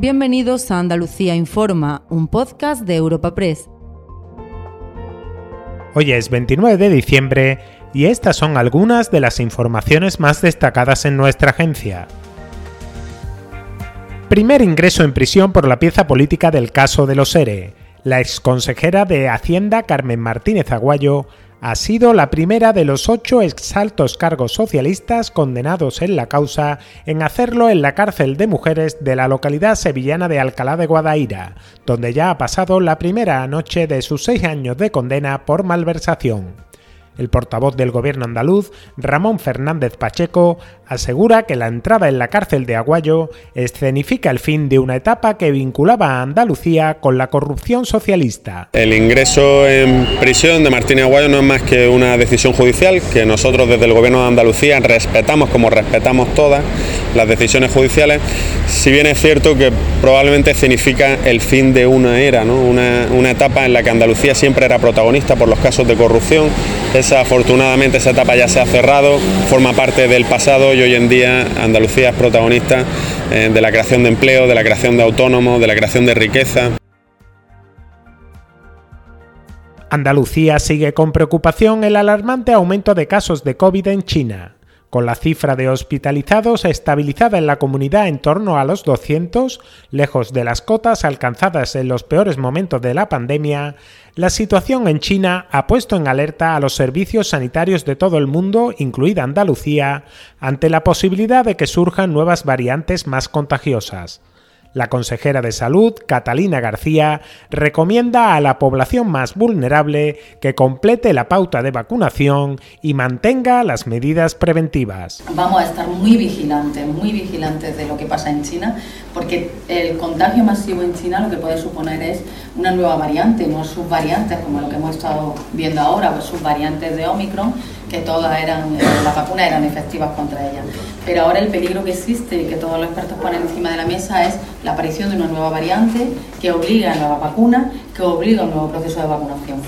Bienvenidos a Andalucía Informa, un podcast de Europa Press. Hoy es 29 de diciembre y estas son algunas de las informaciones más destacadas en nuestra agencia. Primer ingreso en prisión por la pieza política del caso de los ERE. La exconsejera de Hacienda Carmen Martínez Aguayo ha sido la primera de los ocho exaltos cargos socialistas condenados en la causa en hacerlo en la cárcel de mujeres de la localidad sevillana de Alcalá de Guadaira, donde ya ha pasado la primera noche de sus seis años de condena por malversación. El portavoz del gobierno andaluz, Ramón Fernández Pacheco, asegura que la entrada en la cárcel de Aguayo escenifica el fin de una etapa que vinculaba a Andalucía con la corrupción socialista. El ingreso en prisión de Martín Aguayo no es más que una decisión judicial que nosotros desde el gobierno de Andalucía respetamos como respetamos todas las decisiones judiciales, si bien es cierto que probablemente significa el fin de una era, una, una etapa en la que Andalucía siempre era protagonista por los casos de corrupción esa, afortunadamente esa etapa ya se ha cerrado, forma parte del pasado y hoy en día Andalucía es protagonista eh, de la creación de empleo, de la creación de autónomos, de la creación de riqueza. Andalucía sigue con preocupación el alarmante aumento de casos de COVID en China. Con la cifra de hospitalizados estabilizada en la comunidad en torno a los 200, lejos de las cotas alcanzadas en los peores momentos de la pandemia, la situación en China ha puesto en alerta a los servicios sanitarios de todo el mundo, incluida Andalucía, ante la posibilidad de que surjan nuevas variantes más contagiosas. La consejera de Salud, Catalina García, recomienda a la población más vulnerable que complete la pauta de vacunación y mantenga las medidas preventivas. Vamos a estar muy vigilantes, muy vigilantes de lo que pasa en China, porque el contagio masivo en China lo que puede suponer es una nueva variante, no subvariantes como lo que hemos estado viendo ahora, pues subvariantes de Omicron que todas eran, eh, las vacunas eran efectivas contra ella. Pero ahora el peligro que existe y que todos los expertos ponen encima de la mesa es la aparición de una nueva variante que obliga a nuevas vacunas, que obliga a un nuevo proceso de vacunación.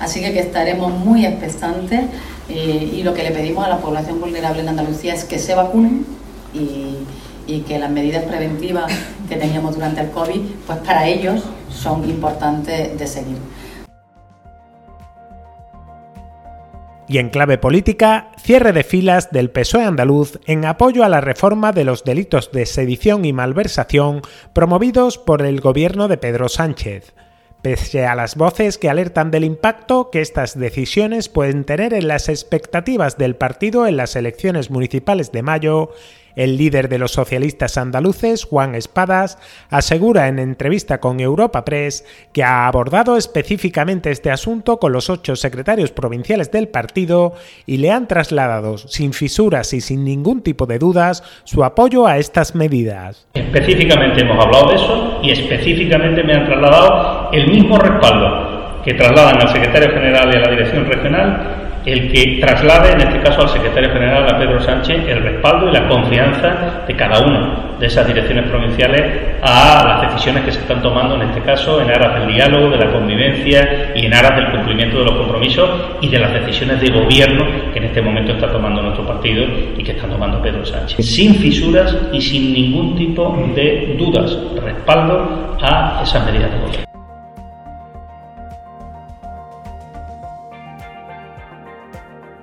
Así que, estaremos muy expectantes eh, y lo que le pedimos a la población vulnerable en Andalucía es que se vacunen y que las medidas preventivas que teníamos durante el COVID, pues para ellos son importantes de seguir. Y en clave política, cierre de filas del PSOE andaluz en apoyo a la reforma de los delitos de sedición y malversación promovidos por el gobierno de Pedro Sánchez. Pese a las voces que alertan del impacto que estas decisiones pueden tener en las expectativas del partido en las elecciones municipales de mayo, el líder de los socialistas andaluces, Juan Espadas, asegura en entrevista con Europa Press que ha abordado específicamente este asunto con los ocho secretarios provinciales del partido y le han trasladado sin fisuras y sin ningún tipo de dudas su apoyo a estas medidas. Específicamente hemos hablado de eso y específicamente me han trasladado el mismo respaldo que trasladan al secretario general y a la dirección regional el que traslade, en este caso al secretario general, a Pedro Sánchez, el respaldo y la confianza de cada una de esas direcciones provinciales a las decisiones que se están tomando, en este caso, en aras del diálogo, de la convivencia y en aras del cumplimiento de los compromisos y de las decisiones de gobierno que en este momento está tomando nuestro partido y que está tomando Pedro Sánchez. Sin fisuras y sin ningún tipo de dudas, respaldo a esas medidas de gobierno.